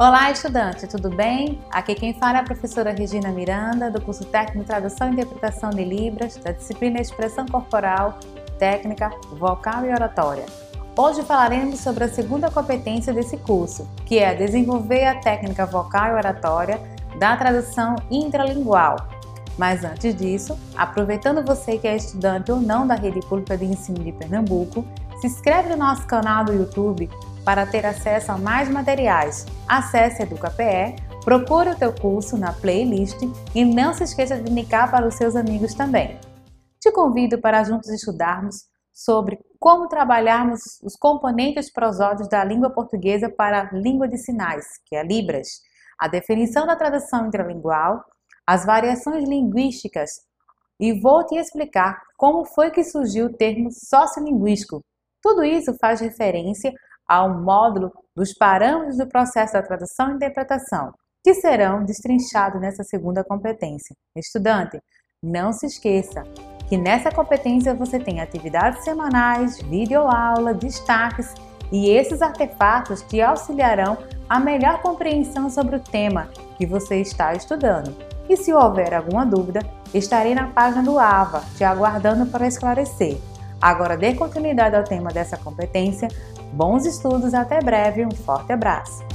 Olá, estudante, tudo bem? Aqui quem fala é a professora Regina Miranda, do curso Técnico Tradução e Interpretação de Libras, da disciplina Expressão Corporal, Técnica, Vocal e Oratória. Hoje falaremos sobre a segunda competência desse curso, que é desenvolver a técnica vocal e oratória da tradução intralingual. Mas antes disso, aproveitando você que é estudante ou não da Rede Pública de Ensino de Pernambuco, se inscreve no nosso canal do YouTube para ter acesso a mais materiais, acesse EducaPE, procure o teu curso na playlist e não se esqueça de indicar para os seus amigos também. Te convido para juntos estudarmos sobre como trabalharmos os componentes prosódios da língua portuguesa para a língua de sinais, que é Libras, a definição da tradução intralingual, as variações linguísticas e vou te explicar como foi que surgiu o termo sociolinguístico. Tudo isso faz referência a um módulo dos parâmetros do processo da tradução e interpretação, que serão destrinchados nessa segunda competência. Estudante, não se esqueça que nessa competência você tem atividades semanais, videoaula, destaques e esses artefatos te auxiliarão a melhor compreensão sobre o tema que você está estudando. E se houver alguma dúvida, estarei na página do AVA te aguardando para esclarecer. Agora dê continuidade ao tema dessa competência Bons estudos, até breve, um forte abraço!